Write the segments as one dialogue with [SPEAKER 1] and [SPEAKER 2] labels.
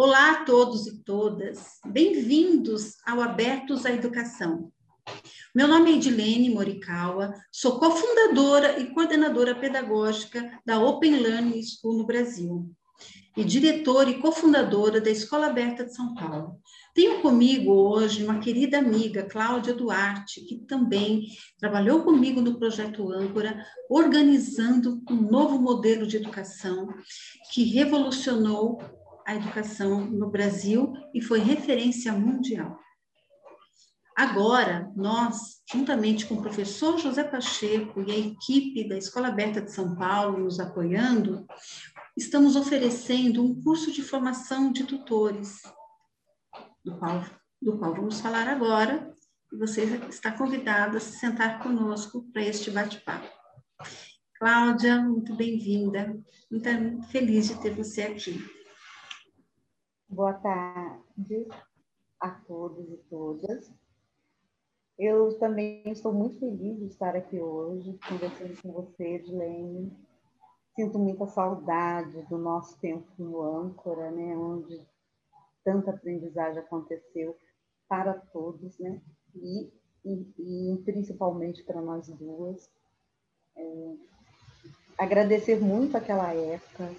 [SPEAKER 1] Olá a todos e todas, bem-vindos ao Abertos à Educação. Meu nome é Edilene Morikawa, sou cofundadora e coordenadora pedagógica da Open Learning School no Brasil e diretora e cofundadora da Escola Aberta de São Paulo. Tenho comigo hoje uma querida amiga, Cláudia Duarte, que também trabalhou comigo no projeto Âncora, organizando um novo modelo de educação que revolucionou a educação no Brasil e foi referência mundial. Agora, nós, juntamente com o professor José Pacheco e a equipe da Escola Aberta de São Paulo nos apoiando, estamos oferecendo um curso de formação de tutores, do qual, do qual vamos falar agora, e você está convidado a se sentar conosco para este bate-papo. Cláudia, muito bem-vinda, muito feliz de ter você aqui.
[SPEAKER 2] Boa tarde a todos e todas. Eu também estou muito feliz de estar aqui hoje, conversando com você, Edilene. Sinto muita saudade do nosso tempo no âncora, né, onde tanta aprendizagem aconteceu para todos, né, e, e, e principalmente para nós duas. É, agradecer muito aquela época,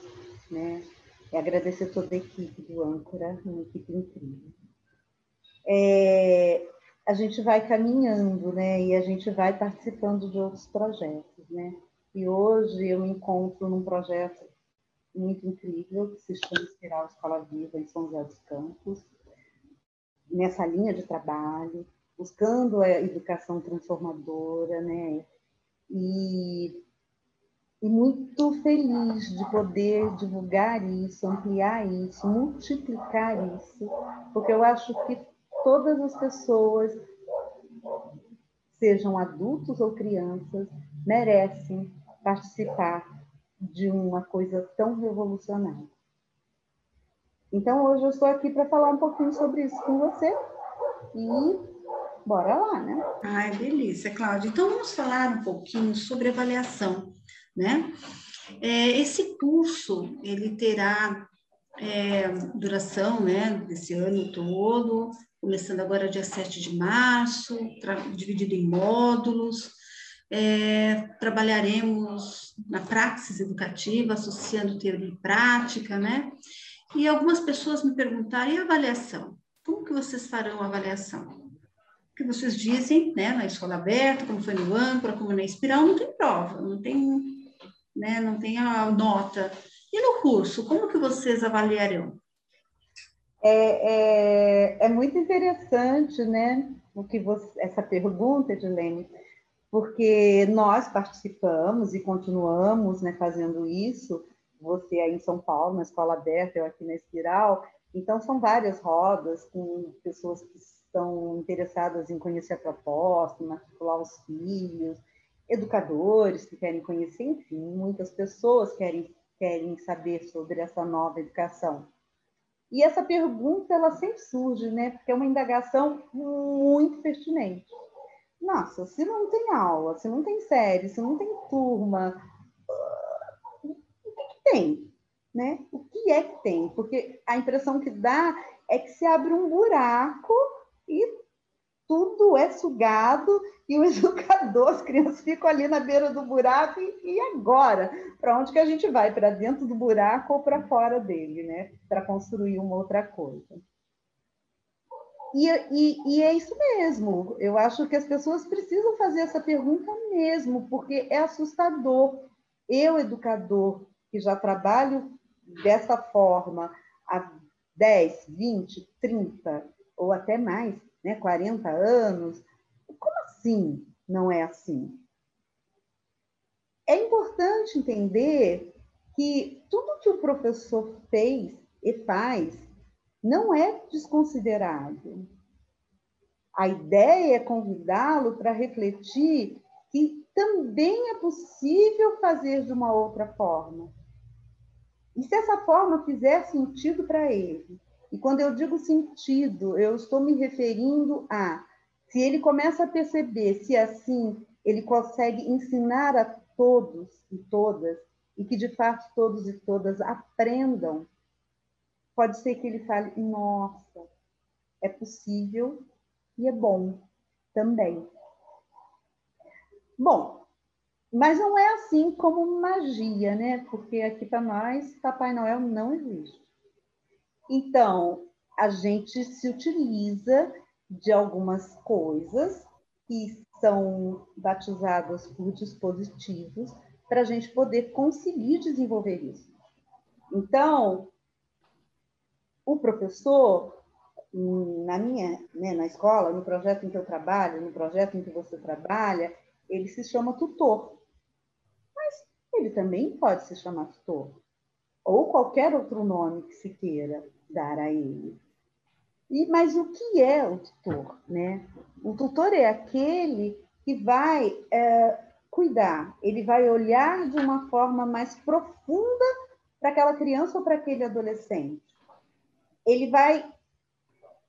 [SPEAKER 2] né, e agradecer toda a equipe do Âncora, uma equipe incrível. É, a gente vai caminhando, né? E a gente vai participando de outros projetos, né? E hoje eu me encontro num projeto muito incrível que se chama Espiral Escola Viva em São José dos Campos, nessa linha de trabalho, buscando a educação transformadora, né? E e muito feliz de poder divulgar isso, ampliar isso, multiplicar isso, porque eu acho que todas as pessoas, sejam adultos ou crianças, merecem participar de uma coisa tão revolucionária. Então, hoje eu estou aqui para falar um pouquinho sobre isso com você e bora lá, né?
[SPEAKER 1] Ai, delícia, Cláudia. Então, vamos falar um pouquinho sobre avaliação né? É, esse curso, ele terá é, duração, né, desse ano todo, começando agora dia 7 de março, dividido em módulos, é, trabalharemos na praxis educativa, associando teoria e prática, né? E algumas pessoas me perguntaram, e a avaliação? Como que vocês farão a avaliação? O que vocês dizem, né, na escola aberta, como foi no âncora, como na espiral, não tem prova, não tem né? não tem a nota. E no curso, como que vocês avaliarão?
[SPEAKER 2] É, é, é muito interessante, né, o que você, essa pergunta, Edilene, porque nós participamos e continuamos né, fazendo isso, você aí em São Paulo, na Escola Aberta, eu aqui na Espiral, então são várias rodas com pessoas que estão interessadas em conhecer a proposta, matricular os filhos, educadores que querem conhecer, enfim, muitas pessoas querem, querem saber sobre essa nova educação. E essa pergunta, ela sempre surge, né? Porque é uma indagação muito pertinente. Nossa, se não tem aula, se não tem série, se não tem turma, o que, que tem? Né? O que é que tem? Porque a impressão que dá é que se abre um buraco e tudo é sugado e o educador, as crianças ficam ali na beira do buraco e, e agora? Para onde que a gente vai? Para dentro do buraco ou para fora dele, né? Para construir uma outra coisa. E, e, e, é isso mesmo. Eu acho que as pessoas precisam fazer essa pergunta mesmo, porque é assustador. Eu, educador, que já trabalho dessa forma há 10, 20, 30 ou até mais, né, 40 anos. Como assim não é assim? É importante entender que tudo que o professor fez e faz não é desconsiderado. A ideia é convidá-lo para refletir que também é possível fazer de uma outra forma. E se essa forma fizer sentido para ele, e quando eu digo sentido, eu estou me referindo a se ele começa a perceber se assim ele consegue ensinar a todos e todas, e que de fato todos e todas aprendam, pode ser que ele fale: nossa, é possível e é bom também. Bom, mas não é assim como magia, né? Porque aqui para nós, Papai Noel não existe. Então, a gente se utiliza de algumas coisas que são batizadas por dispositivos para a gente poder conseguir desenvolver isso. Então, o professor, na minha, né, na escola, no projeto em que eu trabalho, no projeto em que você trabalha, ele se chama tutor. Mas ele também pode se chamar tutor. Ou qualquer outro nome que se queira dar a ele. E, mas o que é o tutor? Né? O tutor é aquele que vai é, cuidar, ele vai olhar de uma forma mais profunda para aquela criança ou para aquele adolescente. Ele vai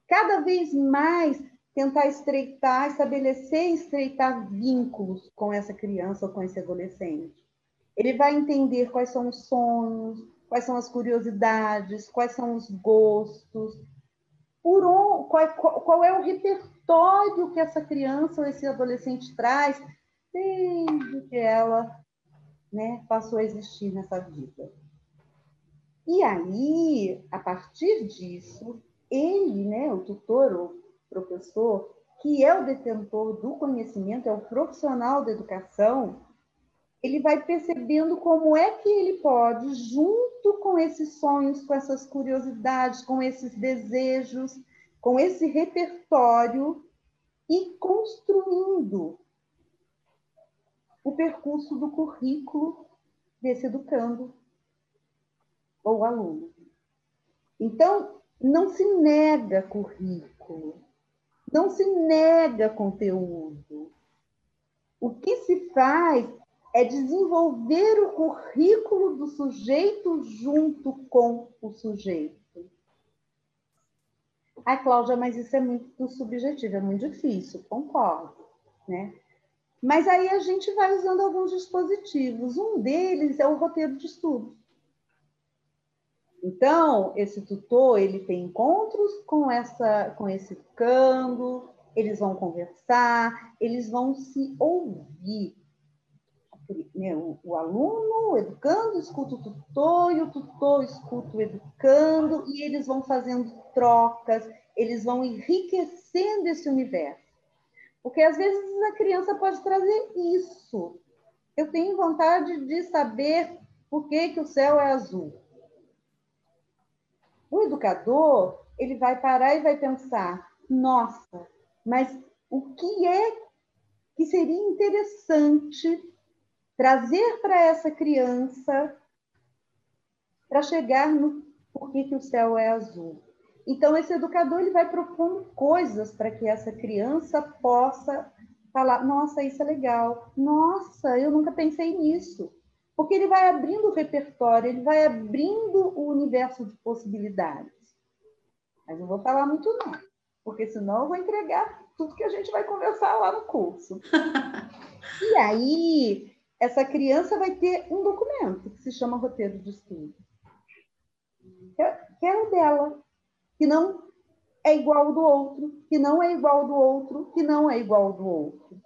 [SPEAKER 2] cada vez mais tentar estreitar, estabelecer e estreitar vínculos com essa criança ou com esse adolescente. Ele vai entender quais são os sonhos, quais são as curiosidades, quais são os gostos, por um, qual, qual é o repertório que essa criança ou esse adolescente traz desde que ela né, passou a existir nessa vida. E aí, a partir disso, ele, né, o tutor, o professor, que é o detentor do conhecimento, é o profissional da educação, ele vai percebendo como é que ele pode, junto com esses sonhos, com essas curiosidades, com esses desejos, com esse repertório, e construindo o percurso do currículo desse educando ou aluno. Então, não se nega currículo, não se nega conteúdo. O que se faz é desenvolver o currículo do sujeito junto com o sujeito. Ah, Cláudia, mas isso é muito subjetivo, é muito difícil, concordo, né? Mas aí a gente vai usando alguns dispositivos. Um deles é o roteiro de estudo. Então, esse tutor, ele tem encontros com essa com esse cando, eles vão conversar, eles vão se ouvir. O, o, aluno, o educando, escuta o tutor, e o tutor escuta o educando, e eles vão fazendo trocas, eles vão enriquecendo esse universo. Porque às vezes a criança pode trazer isso. Eu tenho vontade de saber por que, que o céu é azul. O educador, ele vai parar e vai pensar: nossa, mas o que é que seria interessante trazer para essa criança para chegar no por que, que o céu é azul? Então, esse educador ele vai propondo coisas para que essa criança possa falar: nossa, isso é legal, nossa, eu nunca pensei nisso. Porque ele vai abrindo o repertório, ele vai abrindo o universo de possibilidades. Mas não vou falar muito, não, porque senão eu vou entregar tudo que a gente vai conversar lá no curso. e aí, essa criança vai ter um documento que se chama roteiro de estudo, que é o dela que não é igual ao do outro, que não é igual ao do outro, que não é igual ao do outro.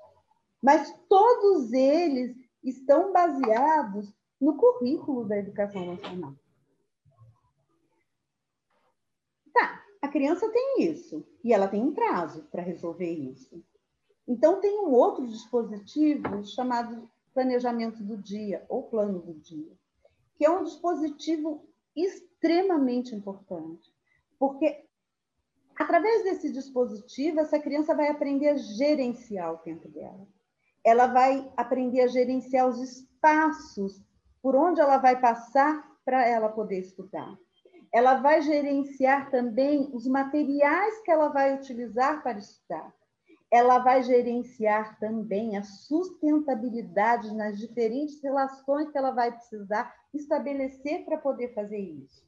[SPEAKER 2] Mas todos eles estão baseados no currículo da educação nacional. Tá, a criança tem isso e ela tem um prazo para resolver isso. Então tem um outro dispositivo chamado planejamento do dia ou plano do dia, que é um dispositivo extremamente importante. Porque através desse dispositivo, essa criança vai aprender a gerenciar o tempo dela. Ela vai aprender a gerenciar os espaços por onde ela vai passar para ela poder estudar. Ela vai gerenciar também os materiais que ela vai utilizar para estudar. Ela vai gerenciar também a sustentabilidade nas diferentes relações que ela vai precisar estabelecer para poder fazer isso.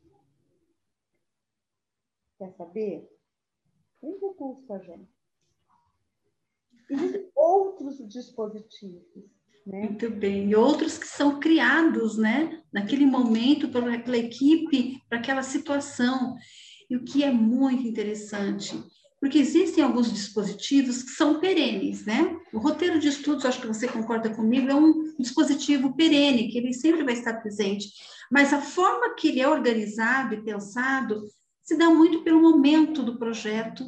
[SPEAKER 2] Quer saber? Tem recurso a gente. Outros dispositivos
[SPEAKER 1] Né? Muito bem. E outros que são criados, né, naquele momento pela, pela equipe, para aquela situação. E o que é muito interessante, porque existem alguns dispositivos que são perenes, né? O roteiro de estudos, acho que você concorda comigo, é um dispositivo perene, que ele sempre vai estar presente, mas a forma que ele é organizado e pensado se dá muito pelo momento do projeto,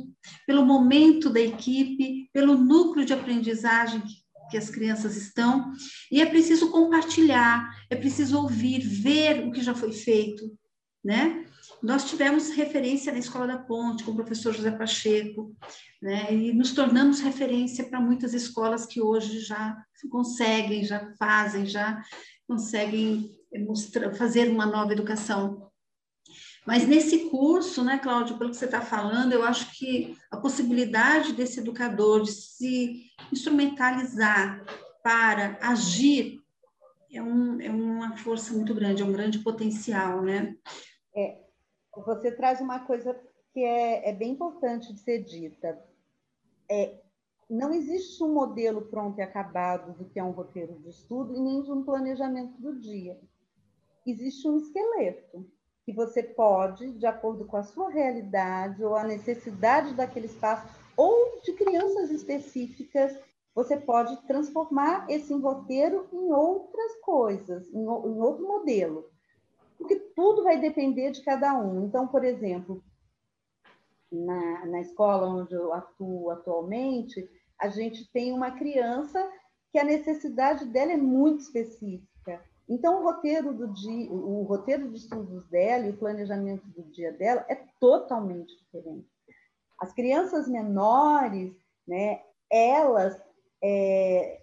[SPEAKER 1] pelo momento da equipe, pelo núcleo de aprendizagem que as crianças estão, e é preciso compartilhar, é preciso ouvir, ver o que já foi feito, né? Nós tivemos referência na Escola da Ponte com o professor José Pacheco, né? E nos tornamos referência para muitas escolas que hoje já conseguem, já fazem, já conseguem mostrar, fazer uma nova educação. Mas nesse curso, né, Cláudio, pelo que você está falando, eu acho que a possibilidade desse educador de se instrumentalizar para agir é, um, é uma força muito grande, é um grande potencial, né?
[SPEAKER 2] É, você traz uma coisa que é, é bem importante de ser dita. É, não existe um modelo pronto e acabado do que é um roteiro de estudo e nem de um planejamento do dia. Existe um esqueleto que você pode, de acordo com a sua realidade ou a necessidade daquele espaço, ou de crianças específicas, você pode transformar esse roteiro em outras coisas, em, em outro modelo porque tudo vai depender de cada um. Então, por exemplo, na, na escola onde eu atuo atualmente, a gente tem uma criança que a necessidade dela é muito específica. Então, o roteiro do dia, o roteiro de estudos dela e o planejamento do dia dela é totalmente diferente. As crianças menores, né, elas é,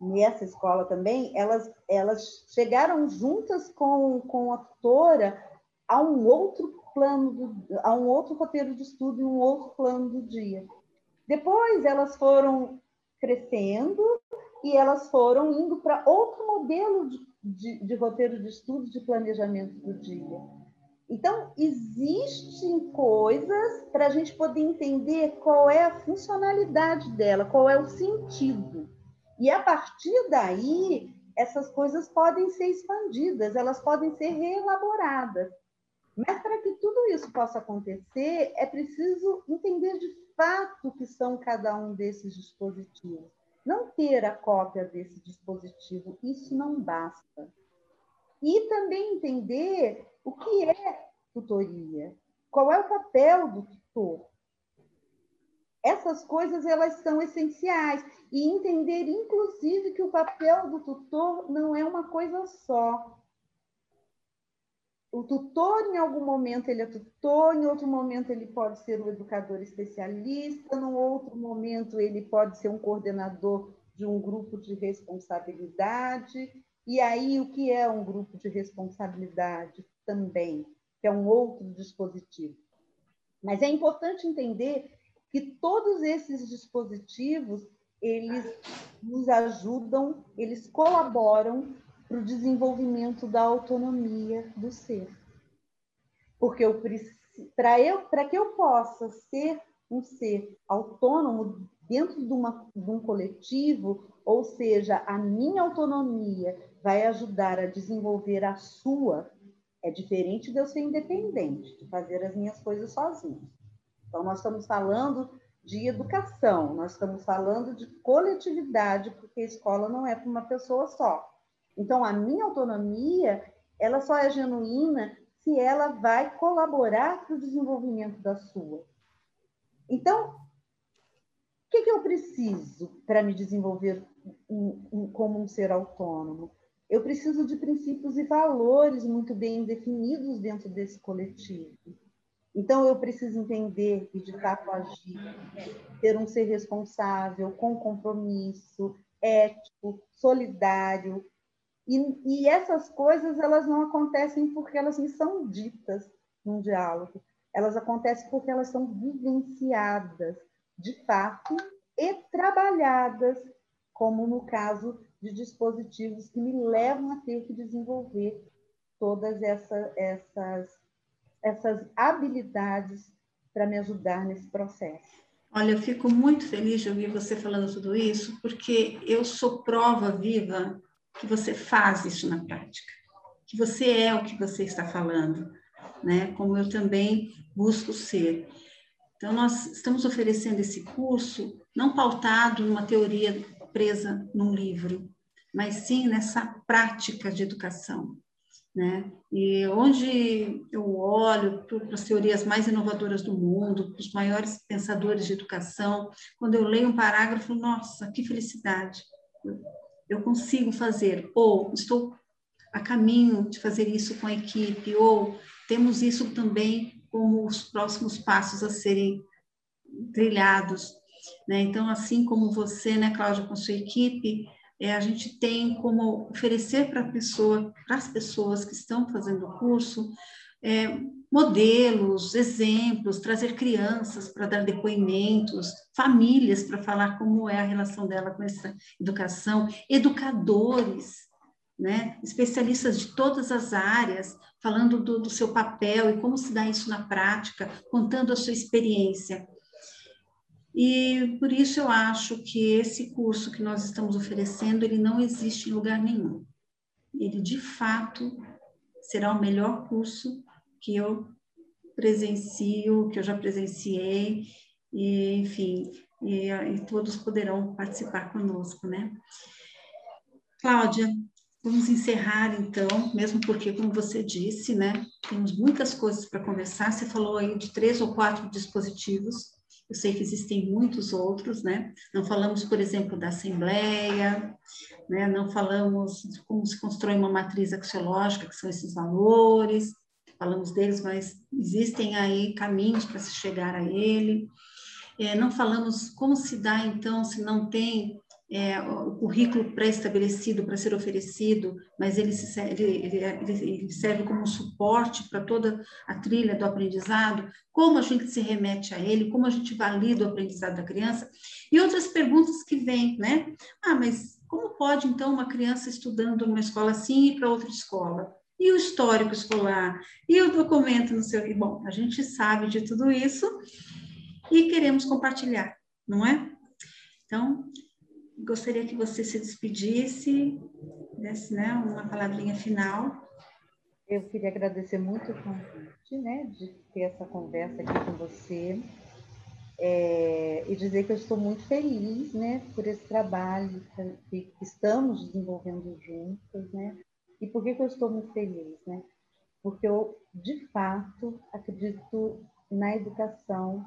[SPEAKER 2] nessa escola também, elas, elas chegaram juntas com, com a tutora a um outro plano, do, a um outro roteiro de estudo e um outro plano do dia. Depois elas foram crescendo e elas foram indo para outro modelo de, de, de roteiro de estudo, de planejamento do dia. Então, existem coisas para a gente poder entender qual é a funcionalidade dela, qual é o sentido. E a partir daí, essas coisas podem ser expandidas, elas podem ser reelaboradas. Mas para que tudo isso possa acontecer, é preciso entender de fato o que são cada um desses dispositivos. Não ter a cópia desse dispositivo, isso não basta. E também entender o que é tutoria, qual é o papel do tutor. Essas coisas elas são essenciais e entender, inclusive, que o papel do tutor não é uma coisa só. O tutor, em algum momento, ele é tutor, em outro momento, ele pode ser um educador especialista, num outro momento, ele pode ser um coordenador de um grupo de responsabilidade. E aí, o que é um grupo de responsabilidade também, que é um outro dispositivo. Mas é importante entender que todos esses dispositivos eles nos ajudam, eles colaboram para o desenvolvimento da autonomia do ser. Porque para eu, para que eu possa ser um ser autônomo dentro de, uma, de um coletivo, ou seja, a minha autonomia vai ajudar a desenvolver a sua, é diferente de eu ser independente, de fazer as minhas coisas sozinho. Então, nós estamos falando de educação, nós estamos falando de coletividade, porque a escola não é para uma pessoa só. Então, a minha autonomia, ela só é genuína se ela vai colaborar para o desenvolvimento da sua. Então, o que, que eu preciso para me desenvolver como um ser autônomo? Eu preciso de princípios e valores muito bem definidos dentro desse coletivo. Então, eu preciso entender e, de fato, agir, ser um ser responsável, com compromisso, ético, solidário. E, e essas coisas, elas não acontecem porque elas me são ditas num diálogo. Elas acontecem porque elas são vivenciadas, de fato, e trabalhadas, como no caso de dispositivos que me levam a ter que desenvolver todas essa, essas essas habilidades para me ajudar nesse processo.
[SPEAKER 1] Olha, eu fico muito feliz de ouvir você falando tudo isso, porque eu sou prova viva que você faz isso na prática, que você é o que você está falando, né? Como eu também busco ser. Então, nós estamos oferecendo esse curso não pautado numa teoria presa num livro, mas sim nessa prática de educação, né? E onde eu olho para as teorias mais inovadoras do mundo, para os maiores pensadores de educação, quando eu leio um parágrafo, nossa, que felicidade! Eu consigo fazer, ou estou a caminho de fazer isso com a equipe, ou temos isso também como os próximos passos a serem trilhados. Né? Então, assim como você, né, Cláudia, com sua equipe, é, a gente tem como oferecer para pessoa, as pessoas que estão fazendo o curso, é, modelos, exemplos, trazer crianças para dar depoimentos, famílias para falar como é a relação dela com essa educação, educadores, né, especialistas de todas as áreas, falando do, do seu papel e como se dá isso na prática, contando a sua experiência. E por isso eu acho que esse curso que nós estamos oferecendo, ele não existe em lugar nenhum. Ele, de fato, será o melhor curso que eu presencio, que eu já presenciei, e, enfim, e, e todos poderão participar conosco, né? Cláudia, vamos encerrar então, mesmo porque, como você disse, né, temos muitas coisas para conversar. Você falou aí de três ou quatro dispositivos eu sei que existem muitos outros, né? Não falamos, por exemplo, da Assembleia, né? não falamos de como se constrói uma matriz axiológica, que são esses valores, falamos deles, mas existem aí caminhos para se chegar a ele. É, não falamos como se dá, então, se não tem é, o currículo pré-estabelecido para ser oferecido, mas ele, se, ele, ele, ele, serve como suporte para toda a trilha do aprendizado, como a gente se remete a ele, como a gente valida o aprendizado da criança, e outras perguntas que vêm, né? Ah, mas como pode, então, uma criança estudando numa escola assim ir para outra escola? E o histórico escolar? E o documento no seu... Bom, a gente sabe de tudo isso e queremos compartilhar, não é? Então, gostaria que você se despedisse, desse né, uma palavrinha final.
[SPEAKER 2] Eu queria agradecer muito o convite, né, de ter essa conversa aqui com você é, e dizer que eu estou muito feliz, né, por esse trabalho que, que estamos desenvolvendo juntos, né. E por que, que eu estou muito feliz, né? Porque eu, de fato, acredito na educação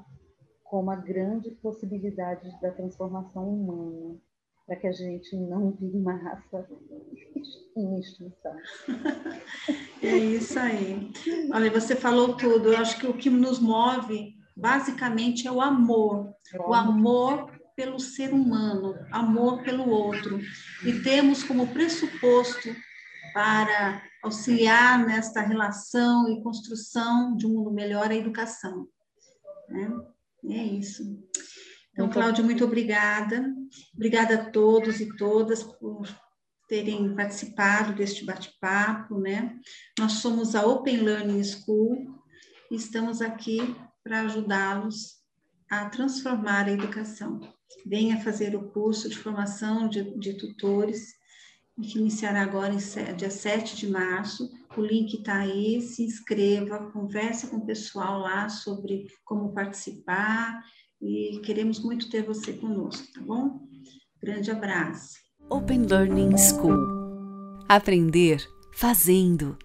[SPEAKER 2] como a grande possibilidade da transformação humana para que a gente não vire uma raça em extinção.
[SPEAKER 1] É isso aí. Olha, você falou tudo. Eu acho que o que nos move, basicamente, é o amor. O amor pelo ser humano, amor pelo outro. E temos como pressuposto para auxiliar nesta relação e construção de um mundo melhor a educação. Né? É isso. Então, Cláudia, muito obrigada. Obrigada a todos e todas por terem participado deste bate-papo, né? Nós somos a Open Learning School e estamos aqui para ajudá-los a transformar a educação. Venha fazer o curso de formação de, de tutores, que iniciará agora em dia 7 de março. O link está aí, se inscreva, converse com o pessoal lá sobre como participar e queremos muito ter você conosco, tá bom? Grande abraço.
[SPEAKER 3] Open Learning School. Aprender fazendo.